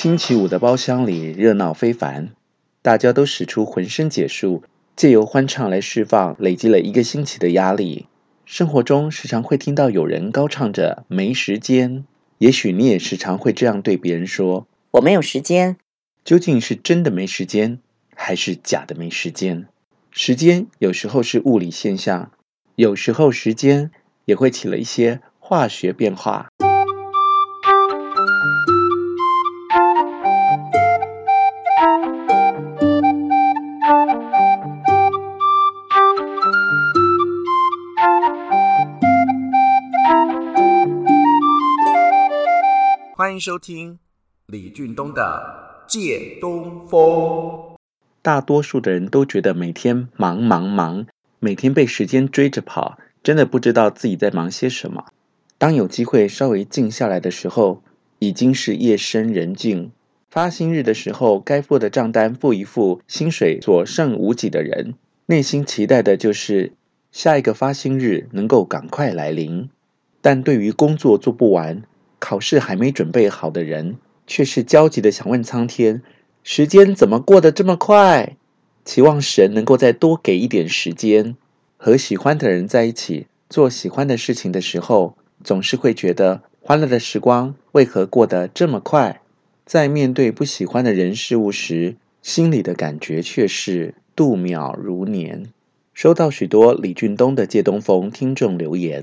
星期五的包厢里热闹非凡，大家都使出浑身解数，借由欢唱来释放累积了一个星期的压力。生活中时常会听到有人高唱着“没时间”，也许你也时常会这样对别人说：“我没有时间。”究竟是真的没时间，还是假的没时间？时间有时候是物理现象，有时候时间也会起了一些化学变化。欢迎收听李俊东的《借东风》。大多数的人都觉得每天忙忙忙，每天被时间追着跑，真的不知道自己在忙些什么。当有机会稍微静下来的时候，已经是夜深人静。发薪日的时候，该付的账单付一付，薪水所剩无几的人，内心期待的就是下一个发薪日能够赶快来临。但对于工作做不完、考试还没准备好的人，却是焦急的想问苍天。时间怎么过得这么快？期望神能够再多给一点时间。和喜欢的人在一起做喜欢的事情的时候，总是会觉得欢乐的时光为何过得这么快？在面对不喜欢的人事物时，心里的感觉却是度秒如年。收到许多李俊东的借东风听众留言。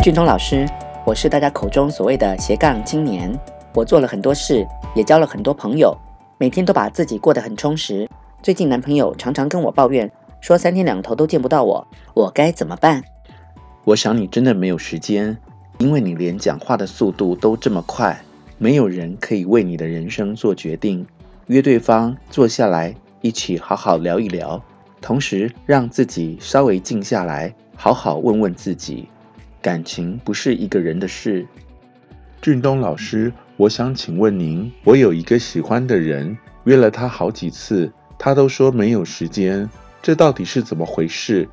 俊东老师。我是大家口中所谓的斜杠青年，我做了很多事，也交了很多朋友，每天都把自己过得很充实。最近男朋友常常跟我抱怨，说三天两头都见不到我，我该怎么办？我想你真的没有时间，因为你连讲话的速度都这么快，没有人可以为你的人生做决定。约对方坐下来一起好好聊一聊，同时让自己稍微静下来，好好问问自己。感情不是一个人的事。俊东老师，我想请问您，我有一个喜欢的人，约了他好几次，他都说没有时间，这到底是怎么回事？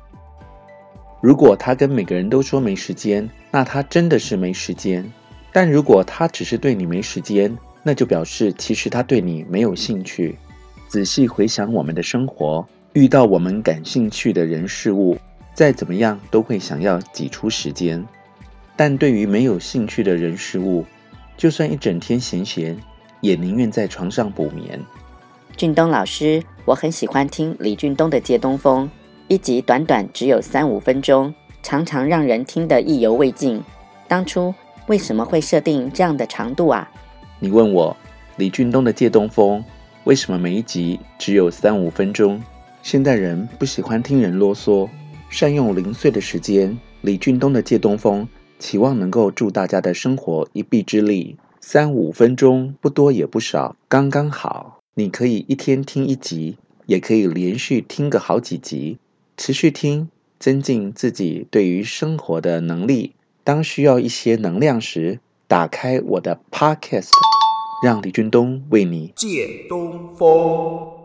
如果他跟每个人都说没时间，那他真的是没时间。但如果他只是对你没时间，那就表示其实他对你没有兴趣。仔细回想我们的生活，遇到我们感兴趣的人事物。再怎么样都会想要挤出时间，但对于没有兴趣的人事物，就算一整天闲闲，也宁愿在床上补眠。俊东老师，我很喜欢听李俊东的《借东风》，一集短短只有三五分钟，常常让人听得意犹未尽。当初为什么会设定这样的长度啊？你问我，李俊东的《借东风》为什么每一集只有三五分钟？现代人不喜欢听人啰嗦。善用零碎的时间，李俊东的借东风，期望能够助大家的生活一臂之力。三五分钟，不多也不少，刚刚好。你可以一天听一集，也可以连续听个好几集，持续听，增进自己对于生活的能力。当需要一些能量时，打开我的 Podcast，让李俊东为你借东风。